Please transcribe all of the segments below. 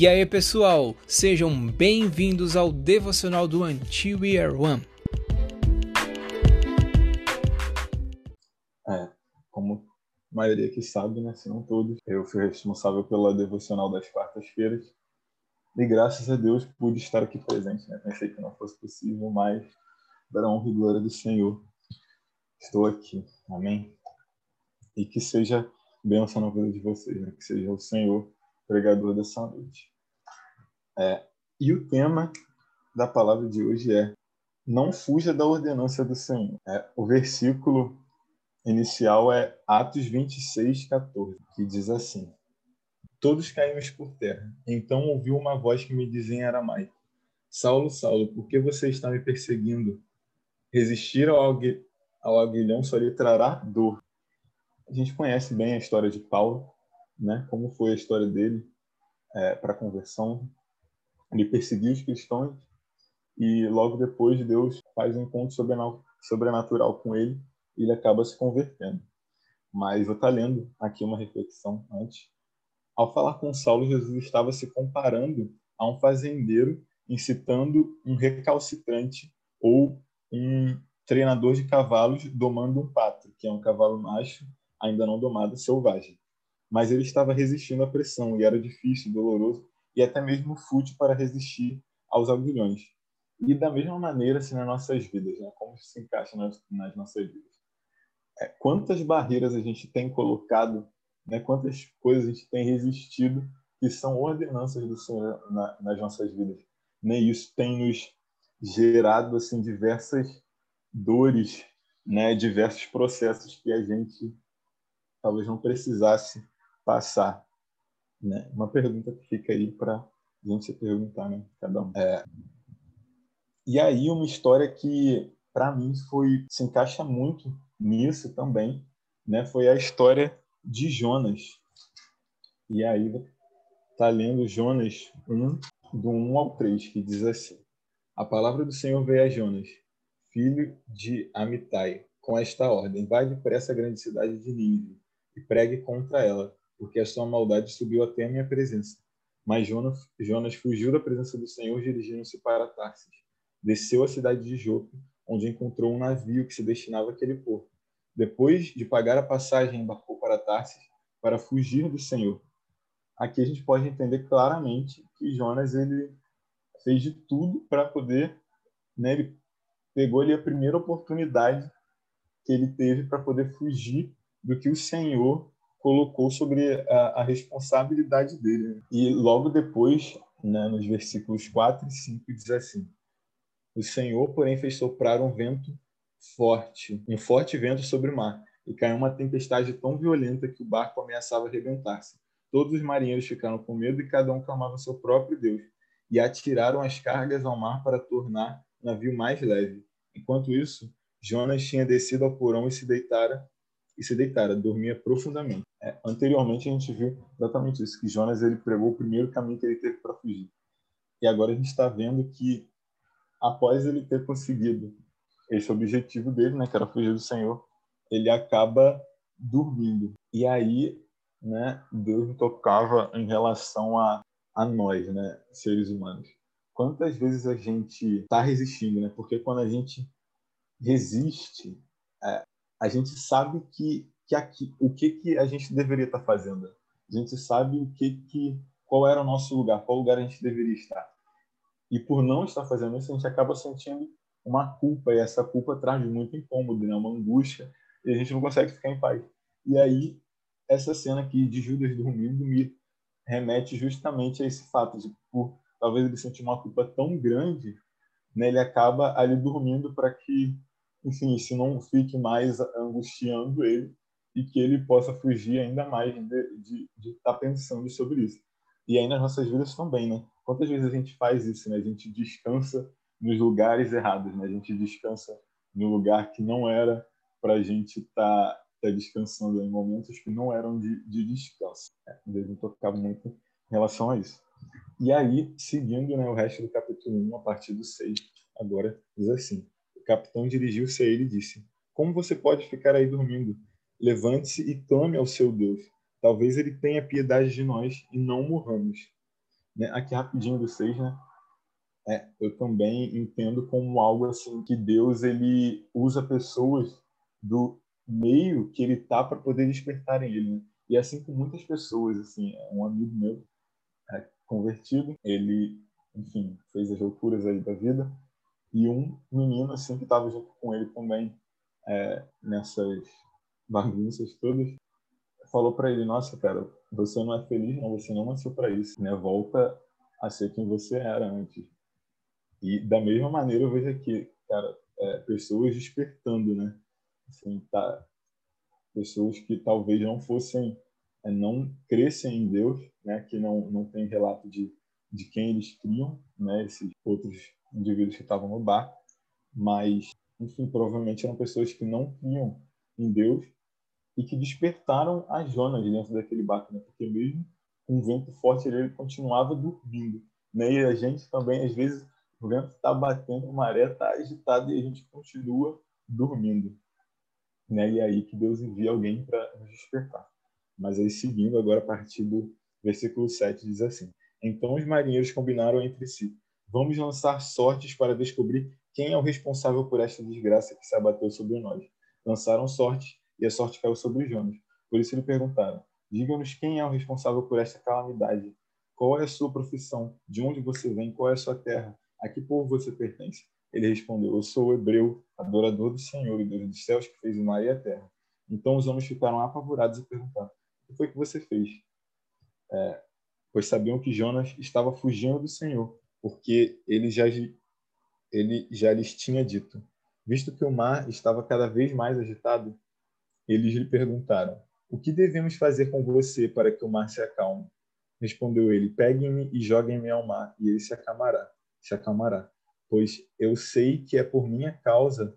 E aí, pessoal, sejam bem-vindos ao devocional do Until We One. É, como a maioria que sabe, né, se não todos, eu fui responsável pela devocional das quartas-feiras. E graças a Deus pude estar aqui presente, né? Pensei que não fosse possível, mas para a honra e glória do Senhor, estou aqui. Amém? E que seja bênção na vida de vocês, né? que seja o Senhor pregador dessa noite. É, e o tema da palavra de hoje é não fuja da ordenança do Senhor. É, o versículo inicial é Atos 26, 14, que diz assim: Todos caímos por terra. Então ouviu uma voz que me dizia em aramaico: Saulo, Saulo, por que você está me perseguindo? Resistir ao, ao aguilhão só lhe trará dor. A gente conhece bem a história de Paulo, né? Como foi a história dele é, para a conversão. Ele perseguiu os cristãos e logo depois Deus faz um encontro sobrenatural com ele e ele acaba se convertendo. Mas eu estou lendo aqui uma reflexão antes. Ao falar com Saulo, Jesus estava se comparando a um fazendeiro incitando um recalcitrante ou um treinador de cavalos domando um pato, que é um cavalo macho ainda não domado, selvagem. Mas ele estava resistindo à pressão e era difícil, doloroso e até mesmo fútil para resistir aos aguilhões. E da mesma maneira, assim, nas nossas vidas, né? como isso se encaixa nas, nas nossas vidas. É, quantas barreiras a gente tem colocado, né? quantas coisas a gente tem resistido que são ordenanças do Senhor na, nas nossas vidas. Né? Isso tem nos gerado assim diversas dores, né? diversos processos que a gente talvez não precisasse passar. Né? Uma pergunta que fica aí para a gente se perguntar, né? Cada um. É... E aí uma história que para mim foi se encaixa muito nisso também, né? Foi a história de Jonas. E aí tá lendo Jonas 1 do 1 ao 3, que diz assim: A palavra do Senhor veio a Jonas, filho de Amitai, com esta ordem: Vai depressa a grande cidade de Nínive e pregue contra ela, porque a sua maldade subiu até a minha presença. Mas Jonas, Jonas fugiu da presença do Senhor, dirigindo-se para Tarsis. Desceu à cidade de Jope, onde encontrou um navio que se destinava àquele porto. Depois de pagar a passagem, embarcou para Tarsis para fugir do Senhor. Aqui a gente pode entender claramente que Jonas ele fez de tudo para poder, né, ele pegou ali a primeira oportunidade que ele teve para poder fugir do que o Senhor colocou sobre a, a responsabilidade dele. E logo depois, né, nos versículos 4 e 5, diz assim: O Senhor, porém, fez soprar um vento forte, um forte vento sobre o mar, e caiu uma tempestade tão violenta que o barco ameaçava arrebentar-se. Todos os marinheiros ficaram com medo e cada um clamava seu próprio Deus, e atiraram as cargas ao mar para tornar o navio mais leve. Enquanto isso, Jonas tinha descido ao porão e se deitara e se deitara, dormia profundamente. É, anteriormente a gente viu exatamente isso, que Jonas ele pregou o primeiro caminho que ele teve para fugir. E agora a gente está vendo que após ele ter conseguido esse objetivo dele, né, que era fugir do Senhor, ele acaba dormindo. E aí, né, Deus tocava em relação a, a nós, né, seres humanos. Quantas vezes a gente está resistindo, né? Porque quando a gente resiste, é, a gente sabe que, que aqui, o que, que a gente deveria estar fazendo. A gente sabe o que, que qual era o nosso lugar, qual lugar a gente deveria estar. E por não estar fazendo isso, a gente acaba sentindo uma culpa, e essa culpa traz muito incômodo, né? uma angústia, e a gente não consegue ficar em paz. E aí, essa cena aqui de Judas dormindo me remete justamente a esse fato de, por talvez ele sentir uma culpa tão grande, né, ele acaba ali dormindo para que enfim, isso não fique mais angustiando ele e que ele possa fugir ainda mais de estar tá pensando sobre isso. E aí nas nossas vidas também, né? Quantas vezes a gente faz isso, né? A gente descansa nos lugares errados, né? A gente descansa no lugar que não era para a gente estar tá, tá descansando em momentos que não eram de, de descanso. É, devem tocar muito em relação a isso. E aí, seguindo né, o resto do capítulo 1, a partir do 6, agora diz assim: capitão dirigiu-se a ele e disse: Como você pode ficar aí dormindo? Levante-se e clame ao seu Deus. Talvez ele tenha piedade de nós e não morramos. Né? Aqui rapidinho 6, né? É, eu também entendo como algo assim que Deus ele usa pessoas do meio que ele tá para poder despertar em ele. Né? E assim com muitas pessoas, assim, um amigo meu é, convertido, ele, enfim, fez as loucuras aí da vida e um menino assim que estava junto com ele também é, nessas bagunças todas falou para ele nossa cara você não é feliz não você não nasceu para isso. Né volta a ser quem você era antes. E da mesma maneira eu vejo aqui cara é, pessoas despertando né? Assim tá pessoas que talvez não fossem é, não crescem em Deus né? Que não não tem relato de de quem eles criam né? Esses outros indivíduos que estavam no bar, mas, enfim, provavelmente eram pessoas que não criam em Deus e que despertaram a Jonas dentro daquele barco, né? porque mesmo com um vento forte ele continuava dormindo. Né? E a gente também, às vezes, o vento está batendo, a maré está agitada e a gente continua dormindo. Né? E é aí que Deus envia alguém para nos despertar. Mas aí, seguindo agora a partir do versículo 7, diz assim: Então os marinheiros combinaram entre si Vamos lançar sortes para descobrir quem é o responsável por esta desgraça que se abateu sobre nós. Lançaram sorte e a sorte caiu sobre Jonas. Por isso lhe perguntaram: Diga-nos quem é o responsável por esta calamidade. Qual é a sua profissão? De onde você vem? Qual é a sua terra? A que povo você pertence? Ele respondeu: Eu sou o hebreu, adorador do Senhor e Deus dos céus que fez o mar e a terra. Então os homens ficaram apavorados e perguntaram: O que foi que você fez? É, pois sabiam que Jonas estava fugindo do Senhor porque ele já, ele já lhes tinha dito. Visto que o mar estava cada vez mais agitado, eles lhe perguntaram: O que devemos fazer com você para que o mar se acalme? Respondeu ele: Peguem-me e joguem-me ao mar, e ele se acalmará, se acalmará. Pois eu sei que é por minha causa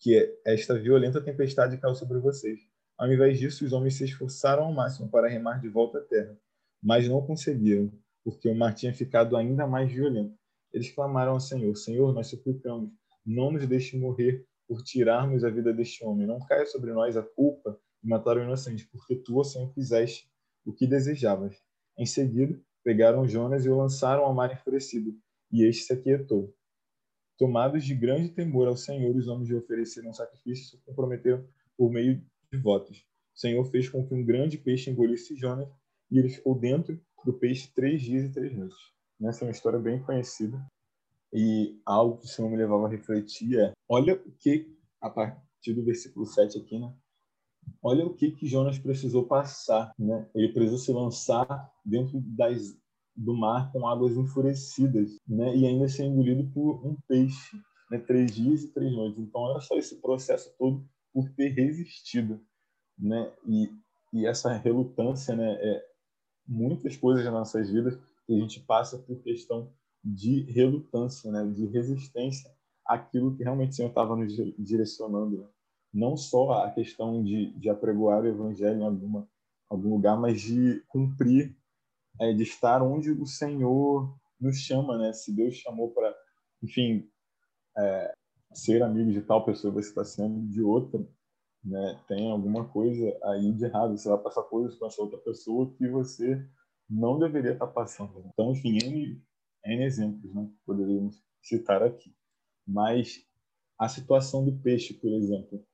que esta violenta tempestade caiu sobre vocês. Ao invés disso, os homens se esforçaram ao máximo para remar de volta à terra, mas não conseguiram porque o mar tinha ficado ainda mais violento. Eles clamaram ao Senhor: Senhor, nós suplicamos, não nos deixe morrer por tirarmos a vida deste homem. Não caia sobre nós a culpa de matar o inocente, porque tu, Senhor, fizeste o que desejavas. Em seguida, pegaram Jonas e o lançaram ao mar enfurecido, e este se aquietou. Tomados de grande temor ao Senhor, os homens lhe ofereceram sacrifício e se comprometeram por meio de votos. O Senhor fez com que um grande peixe engolisse Jonas, e ele ficou dentro do peixe três dias e três noites. Essa é uma história bem conhecida e algo que o Senhor me levava a refletir é, olha o que, a partir do versículo 7 aqui, né? Olha o que, que Jonas precisou passar, né? Ele precisou se lançar dentro das, do mar com águas enfurecidas, né? E ainda ser engolido por um peixe, né? Três dias e três noites. Então, olha só esse processo todo por ter resistido, né? E, e essa relutância, né? É, muitas coisas nas nossas vidas que a gente passa por questão de relutância, né, de resistência àquilo que realmente o Senhor estava nos direcionando. Né? Não só a questão de, de apregoar o evangelho em alguma, algum lugar, mas de cumprir, é, de estar onde o Senhor nos chama, né? Se Deus chamou para, enfim, é, ser amigo de tal pessoa, você está sendo de outra, né, tem alguma coisa aí de errado. Você vai passar coisas com essa outra pessoa que você não deveria estar passando. Então, enfim, N, exemplos né, poderíamos citar aqui. Mas a situação do peixe, por exemplo,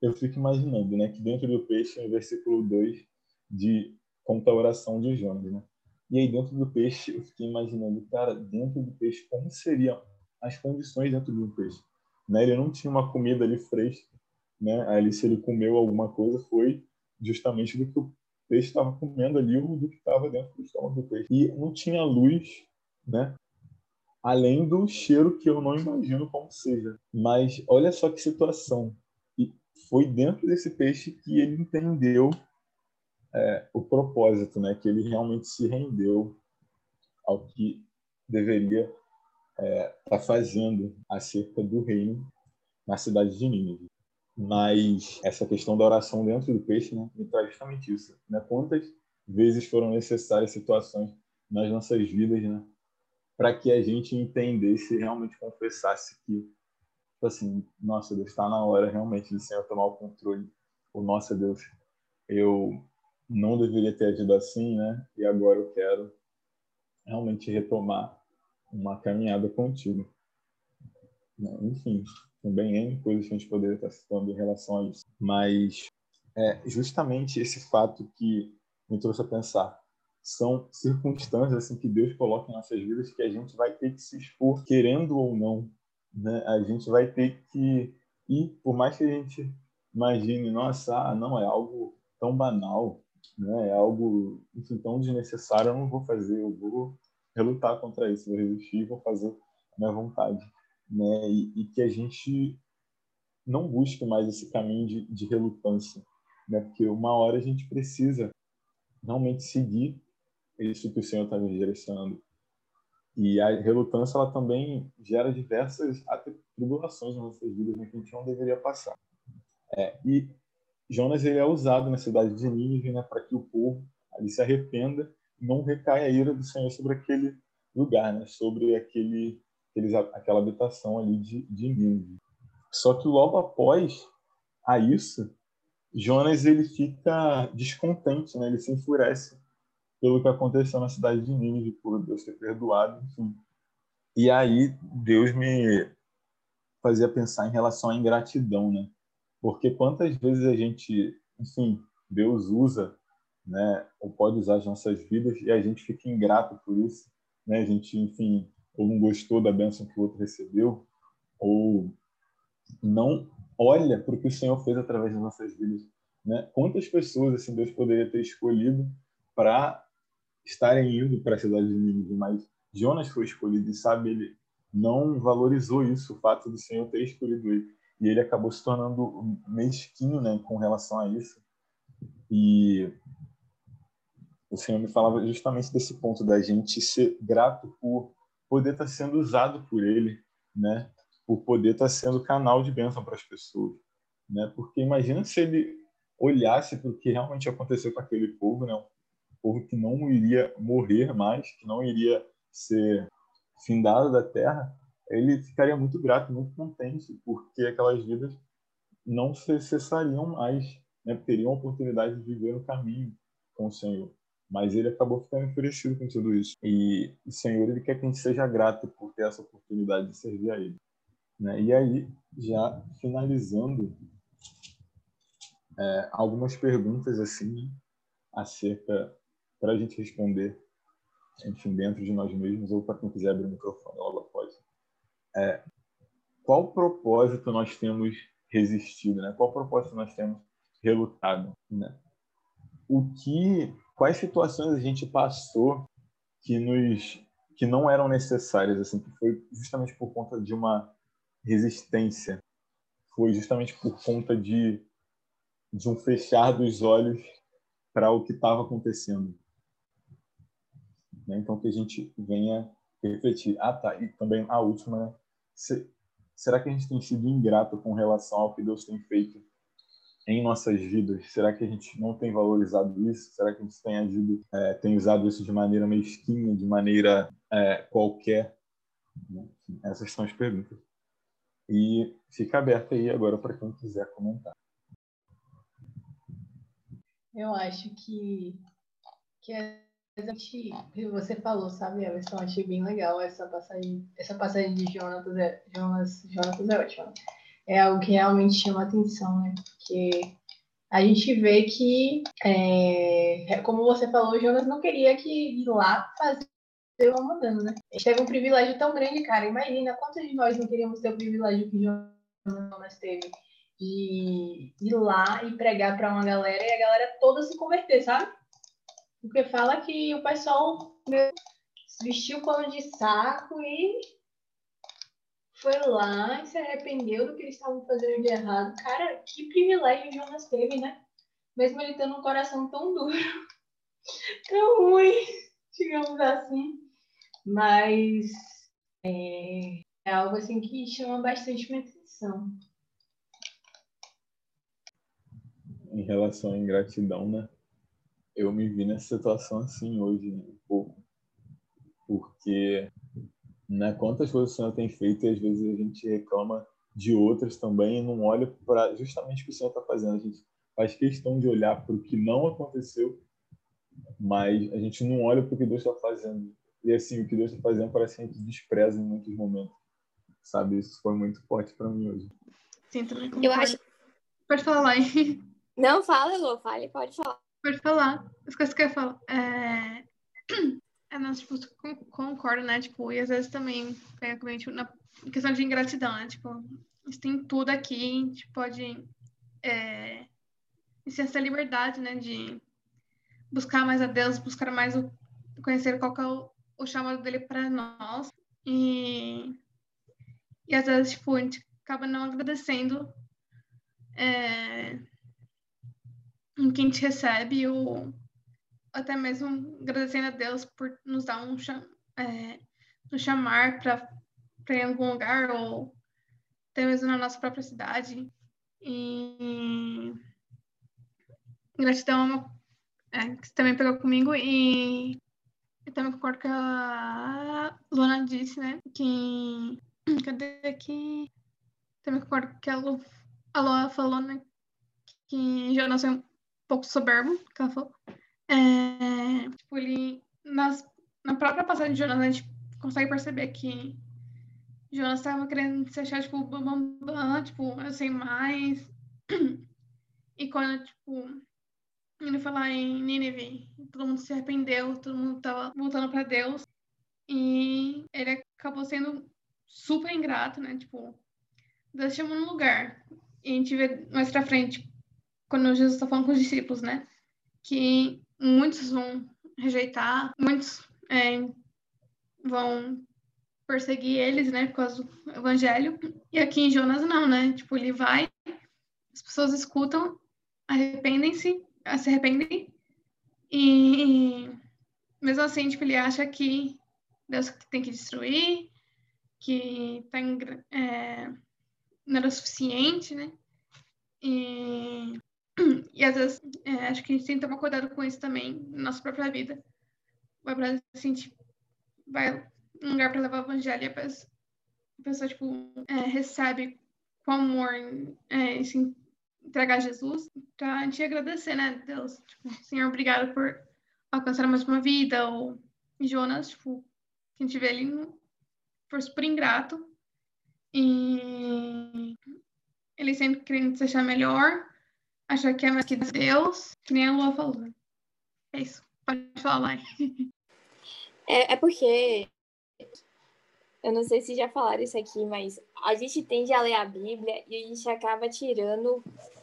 eu fico imaginando né, que dentro do peixe, no versículo 2, de conta a oração de Jonas. Né? E aí, dentro do peixe, eu fiquei imaginando, cara, dentro do peixe, como seriam as condições dentro do peixe? Né? Ele não tinha uma comida ali fresca né? Ali se ele comeu alguma coisa foi justamente do que o peixe estava comendo ali ou do que estava dentro do estômago do peixe. E não tinha luz, né? Além do cheiro que eu não imagino como seja. Mas olha só que situação. E foi dentro desse peixe que ele entendeu é, o propósito, né? Que ele realmente se rendeu ao que deveria estar é, tá fazendo acerca do reino na cidade de Nínive. Mas essa questão da oração dentro do peixe né, me traz justamente isso. Né? Quantas vezes foram necessárias situações nas nossas vidas né, para que a gente entendesse realmente confessasse que, tipo assim, nossa, Deus, está na hora realmente de Senhor tomar o controle. O nosso Deus, eu não deveria ter agido assim, né? E agora eu quero realmente retomar uma caminhada contigo. Né? Enfim, também N coisas que a gente poderia estar citando em relação a isso. Mas é justamente esse fato que me trouxe a pensar. São circunstâncias assim que Deus coloca em nossas vidas que a gente vai ter que se expor, querendo ou não. Né? A gente vai ter que ir, por mais que a gente imagine, nossa, ah, não, é algo tão banal, né? é algo enfim, tão desnecessário, eu não vou fazer, eu vou relutar contra isso, vou resistir, vou fazer a minha vontade. Né? E, e que a gente não busque mais esse caminho de, de relutância, né? Porque uma hora a gente precisa realmente seguir isso que o Senhor está nos direcionando. E a relutância ela também gera diversas tribulações nas nossas vidas né, que a gente não deveria passar. É, e Jonas ele é usado na cidade de Nínive né, para que o povo ali se arrependa e não recaia a ira do Senhor sobre aquele lugar, né, sobre aquele, aqueles, aquela habitação ali de, de Nínive. Só que logo após a isso, Jonas ele fica descontente, né? Ele se enfurece pelo que aconteceu na cidade de Nínive, por Deus ter perdoado, enfim. E aí Deus me fazia pensar em relação à ingratidão, né? Porque quantas vezes a gente, enfim, Deus usa, né, ou pode usar as nossas vidas e a gente fica ingrato por isso, né? A gente, enfim, ou não gostou da bênção que o outro recebeu, ou não olha para o que o Senhor fez através das nossas vidas. Né? Quantas pessoas assim Deus poderia ter escolhido para estarem indo para a cidade de Nínive, mas Jonas foi escolhido e sabe ele não valorizou isso, o fato do Senhor ter escolhido ele, e ele acabou se tornando mesquinho, né, com relação a isso. E o Senhor me falava justamente desse ponto da gente ser grato por poder estar sendo usado por Ele, né? por poder estar sendo canal de bênção para as pessoas. Né? Porque imagina se ele olhasse para o que realmente aconteceu com aquele povo, né? um povo que não iria morrer mais, que não iria ser findado da terra, ele ficaria muito grato, muito contente, porque aquelas vidas não cessariam mais, né? teriam a oportunidade de viver no caminho com o Senhor. Mas ele acabou ficando enfurecido com tudo isso. E o Senhor ele quer que a gente seja grato por ter essa oportunidade de servir a Ele. Né? E aí, já finalizando, é, algumas perguntas assim acerca para a gente responder, enfim, dentro de nós mesmos ou para quem quiser abrir o microfone logo após. É, qual propósito nós temos resistido, né? Qual propósito nós temos relutado, né? O que, quais situações a gente passou que nos que não eram necessárias, assim, que foi justamente por conta de uma resistência foi justamente por conta de, de um fechar dos olhos para o que estava acontecendo. Né? Então, que a gente venha refletir. Ah, tá. E também a última, né? Se, será que a gente tem sido ingrato com relação ao que Deus tem feito em nossas vidas? Será que a gente não tem valorizado isso? Será que a gente tem agido, é, tem usado isso de maneira mesquinha, de maneira é, qualquer? Essas são as perguntas. E fica aberto aí agora para quem quiser comentar. Eu acho que, que exatamente o que você falou, sabe, Everson? Achei bem legal essa passagem, essa passagem de Jonatas é, Jonas, Jonatas é ótima. É algo que realmente chama atenção, né? Porque a gente vê que, é, como você falou, Jonas não queria que ir lá fazer eu mandando, né? A gente teve um privilégio tão grande, cara. Imagina quantos de nós não queríamos ter o privilégio que Jonas teve de ir lá e pregar para uma galera e a galera toda se converter, sabe? Porque fala que o pessoal vestiu pano de saco e foi lá e se arrependeu do que eles estavam fazendo de errado. Cara, que privilégio Jonas teve, né? Mesmo ele tendo um coração tão duro, tão ruim, digamos assim. Mas é, é algo assim que chama bastante minha atenção. Em relação à ingratidão, né? Eu me vi nessa situação assim hoje, né? um pouco. Porque né, quantas coisas o Senhor tem feito e às vezes a gente reclama de outras também e não olha para justamente o que o Senhor está fazendo. A gente faz questão de olhar para o que não aconteceu, mas a gente não olha para o que Deus está fazendo e assim, o que Deus está fazendo parece que a gente despreza em muitos momentos. Sabe? Isso foi muito forte para mim hoje. Sim, também concordo. Eu acho. Pode falar, Lai. Não, fala, Elô, fale, pode falar. Pode falar. As coisas que eu falar. É... é não, tipo, con- concordo, né? Tipo, e às vezes também pega comigo, tipo, na questão de ingratidão, né? Tipo, gente tem tudo aqui, a gente pode é... essa liberdade, né? De buscar mais a Deus, buscar mais o conhecer qual que é o, o chamado dele para nós. E, e às vezes, tipo, a gente acaba não agradecendo é, em quem te recebe ou até mesmo agradecendo a Deus por nos dar um é, nos chamar para ir em algum lugar ou até mesmo na nossa própria cidade. E gratidão é é, que também pegou comigo e eu também concordo com a Luna disse, né? Que. Cadê aqui? Também concordo que a Lu, a Lua falou, né? Que um pouco soberbo, que ela falou. É, tipo, ele. Nas, na própria passagem de Jonas, a gente consegue perceber que Jonas estava querendo se achar, tipo, bam, bam, bam, tipo, eu sei mais. E quando, tipo, ele foi lá em Nínive, todo mundo se arrependeu, todo mundo tava voltando para Deus. E ele acabou sendo super ingrato, né? Tipo, Deus chamou num lugar. E a gente vê mais pra frente, quando Jesus tá falando com os discípulos, né? Que muitos vão rejeitar, muitos é, vão perseguir eles, né? Por causa do evangelho. E aqui em Jonas, não, né? Tipo, ele vai, as pessoas escutam, arrependem-se se arrependem. E mesmo assim, tipo, ele acha que Deus tem que destruir, que tá em, é, não era suficiente, né? E, e às vezes é, acho que a gente tem que tomar cuidado com isso também na nossa própria vida. Vai pra assim, tipo, vai um lugar para levar o evangelho e a pessoa, a pessoa tipo, é, recebe com amor é, entregar a Jesus pra gente agradecer, né, Deus? Tipo, Senhor, obrigado por alcançar mais uma vida. Ou Jonas, tipo, que a gente vê ele foi super ingrato. E ele sempre querendo se achar melhor, achar que é mais que Deus, que nem a Lua falou. É isso. Pode falar. É, é porque eu não sei se já falaram isso aqui, mas a gente tende a ler a Bíblia e a gente acaba tirando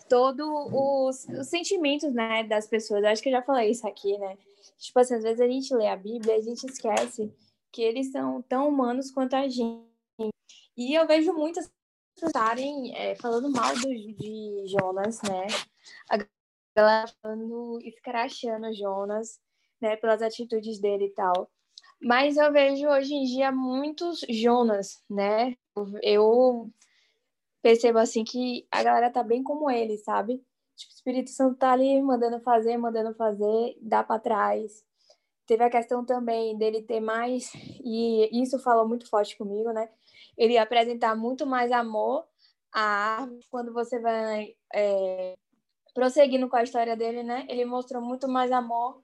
todos os, os, sentimentos, né, das pessoas. Eu acho que eu já falei isso aqui, né? Tipo assim, às vezes a gente lê a Bíblia e a gente esquece que eles são tão humanos quanto a gente. E eu vejo muitas pessoas estarem é, falando mal do, de Jonas, né? A galera falando, escrachando Jonas, né, pelas atitudes dele e tal. Mas eu vejo hoje em dia muitos Jonas, né? Eu percebo assim que a galera tá bem como ele, sabe? Tipo, o Espírito Santo tá ali mandando fazer, mandando fazer, dá para trás. Teve a questão também dele ter mais, e isso falou muito forte comigo, né? Ele apresentar muito mais amor à árvore quando você vai é, prosseguindo com a história dele, né? Ele mostrou muito mais amor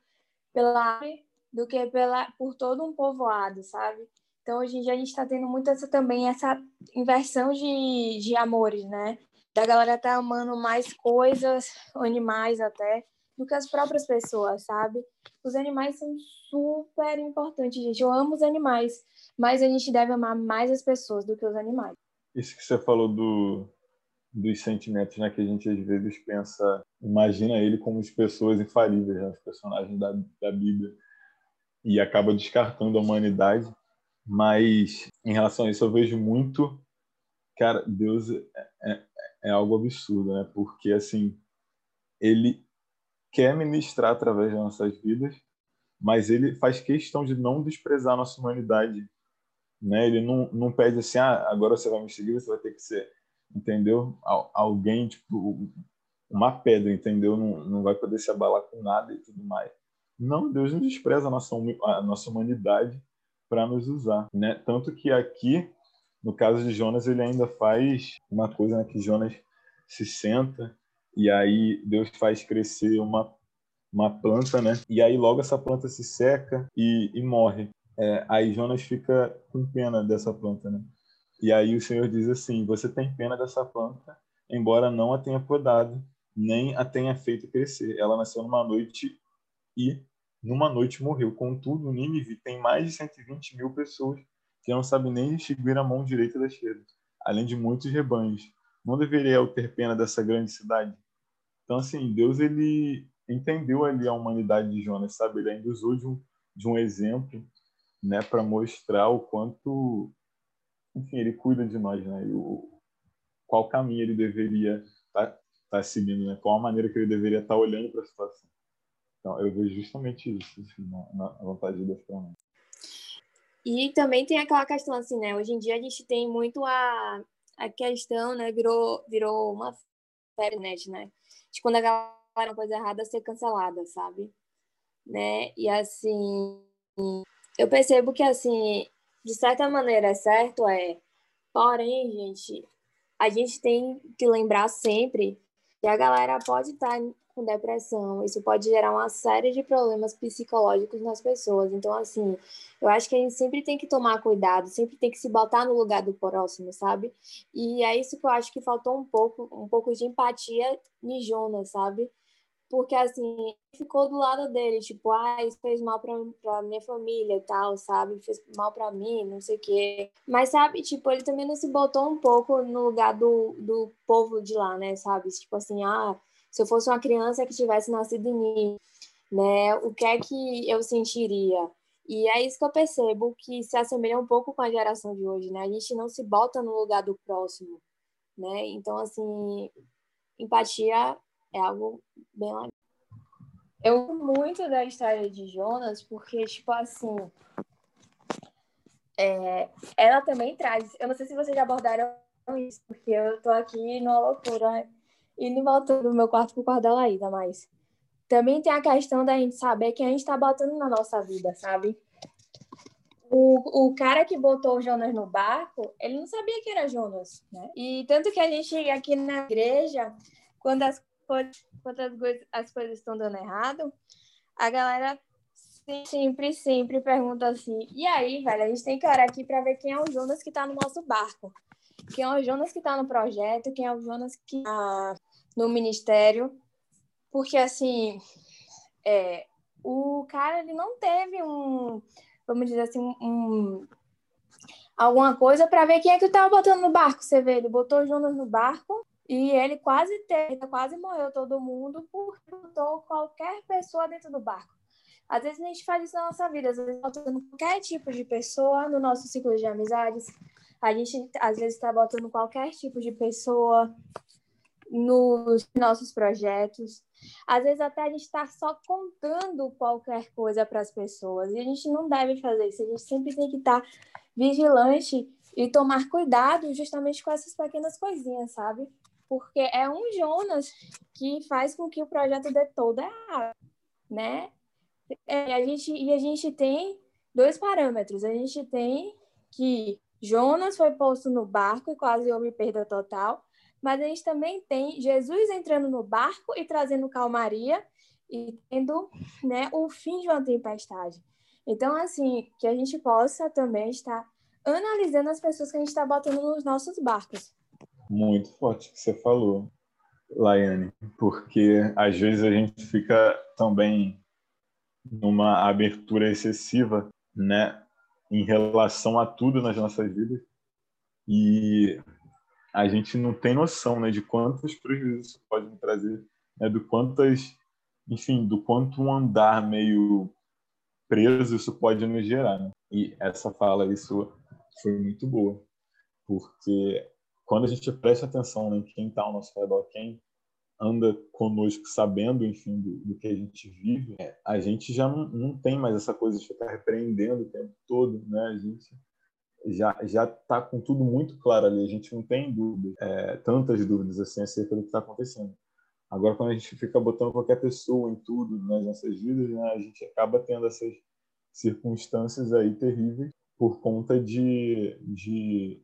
pela árvore do que pela, por todo um povoado, sabe? Então, hoje em dia, a gente está tendo muito essa, também essa inversão de, de amores, né? Da galera tá amando mais coisas, animais até, do que as próprias pessoas, sabe? Os animais são super importantes, gente. Eu amo os animais, mas a gente deve amar mais as pessoas do que os animais. Isso que você falou do, dos sentimentos, né? Que a gente às vezes pensa, imagina ele como as pessoas infalíveis, né? os personagens da, da Bíblia, e acaba descartando a humanidade. Mas em relação a isso, eu vejo muito, cara, Deus é, é, é algo absurdo, né? Porque assim, ele quer ministrar através das nossas vidas, mas ele faz questão de não desprezar a nossa humanidade, né? Ele não, não pede assim, ah, agora você vai me seguir, você vai ter que ser, entendeu? Alguém, tipo, uma pedra, entendeu? Não, não vai poder se abalar com nada e tudo mais. Não, Deus não despreza a nossa, a nossa humanidade para nos usar, né? Tanto que aqui, no caso de Jonas, ele ainda faz uma coisa né, que Jonas se senta e aí Deus faz crescer uma uma planta, né? E aí logo essa planta se seca e, e morre. É, aí Jonas fica com pena dessa planta, né? E aí o Senhor diz assim: Você tem pena dessa planta, embora não a tenha podado, nem a tenha feito crescer. Ela nasceu numa noite e numa noite morreu. Contudo, Nínive tem mais de 120 mil pessoas que não sabem nem distinguir a mão direita da esquerda, além de muitos rebanhos. Não deveria eu ter pena dessa grande cidade? Então, assim, Deus ele entendeu ali a humanidade de Jonas, sabe? Ele ainda usou de um, de um exemplo, né, para mostrar o quanto, enfim, ele cuida de nós, né? E o, qual caminho ele deveria estar tá, tá seguindo, né? Qual a maneira que ele deveria estar tá olhando para a situação. Então, eu vejo justamente isso assim, na, na vontade de Deus para. E também tem aquela questão assim, né? Hoje em dia a gente tem muito a, a questão, né? Virou, virou uma internet, né? De quando a galera uma coisa errada ser cancelada, sabe? Né? E assim, eu percebo que assim, de certa maneira é certo, é. Porém, gente, a gente tem que lembrar sempre que a galera pode estar com depressão, isso pode gerar uma série de problemas psicológicos nas pessoas. Então, assim, eu acho que a gente sempre tem que tomar cuidado, sempre tem que se botar no lugar do próximo, sabe? E é isso que eu acho que faltou um pouco, um pouco de empatia em Jonas, sabe? Porque assim, ficou do lado dele, tipo, ah, isso fez mal pra, pra minha família e tal, sabe? Fez mal pra mim, não sei o quê. Mas, sabe, tipo, ele também não se botou um pouco no lugar do, do povo de lá, né, sabe? Tipo assim, ah, se eu fosse uma criança que tivesse nascido em mim, né, o que é que eu sentiria? E é isso que eu percebo que se assemelha um pouco com a geração de hoje, né? A gente não se bota no lugar do próximo, né? Então, assim, empatia é algo bem legal. Eu muito da história de Jonas, porque, tipo assim, é, ela também traz. Eu não sei se vocês já abordaram isso, porque eu tô aqui numa loucura, e não voltando do meu quarto pro quarto da Laída, mas também tem a questão da gente saber quem a gente tá botando na nossa vida, sabe? O, o cara que botou o Jonas no barco, ele não sabia que era Jonas, né? E tanto que a gente aqui na igreja, quando as quando as, coisas, as coisas estão dando errado, a galera sempre, sempre pergunta assim: e aí, velho, a gente tem que orar aqui para ver quem é o Jonas que está no nosso barco. Quem é o Jonas que está no projeto, quem é o Jonas que está no ministério. Porque, assim, é, o cara ele não teve um, vamos dizer assim, um, alguma coisa para ver quem é que estava botando no barco. Você vê, ele botou o Jonas no barco e ele quase teve, quase morreu todo mundo porque botou qualquer pessoa dentro do barco. Às vezes a gente faz isso na nossa vida, às vezes botando qualquer tipo de pessoa no nosso ciclo de amizades. A gente às vezes está botando qualquer tipo de pessoa nos nossos projetos. Às vezes até a gente está só contando qualquer coisa para as pessoas. E a gente não deve fazer isso. A gente sempre tem que estar tá vigilante e tomar cuidado justamente com essas pequenas coisinhas, sabe? Porque é um Jonas que faz com que o projeto dê todo errado, né? É, a gente, e a gente tem dois parâmetros. A gente tem que Jonas foi posto no barco e quase houve perda total, mas a gente também tem Jesus entrando no barco e trazendo calmaria e tendo né, o fim de uma tempestade. Então, assim, que a gente possa também estar analisando as pessoas que a gente está botando nos nossos barcos muito forte que você falou, Laiane, porque às vezes a gente fica também numa abertura excessiva, né, em relação a tudo nas nossas vidas e a gente não tem noção, né, de quantos prejuízos isso pode trazer, né, do quantas, enfim, do quanto um andar meio preso isso pode nos gerar. Né? E essa fala isso foi muito boa, porque quando a gente presta atenção em quem está ao nosso redor, quem anda conosco sabendo, enfim, do, do que a gente vive, é, a gente já não, não, tem mais essa coisa de ficar repreendendo o tempo todo, né? A gente já já está com tudo muito claro ali, a gente não tem dúvidas, é, tantas dúvidas assim acerca do que está acontecendo. Agora, quando a gente fica botando qualquer pessoa em tudo nas nossas vidas, né, a gente acaba tendo essas circunstâncias aí terríveis por conta de, de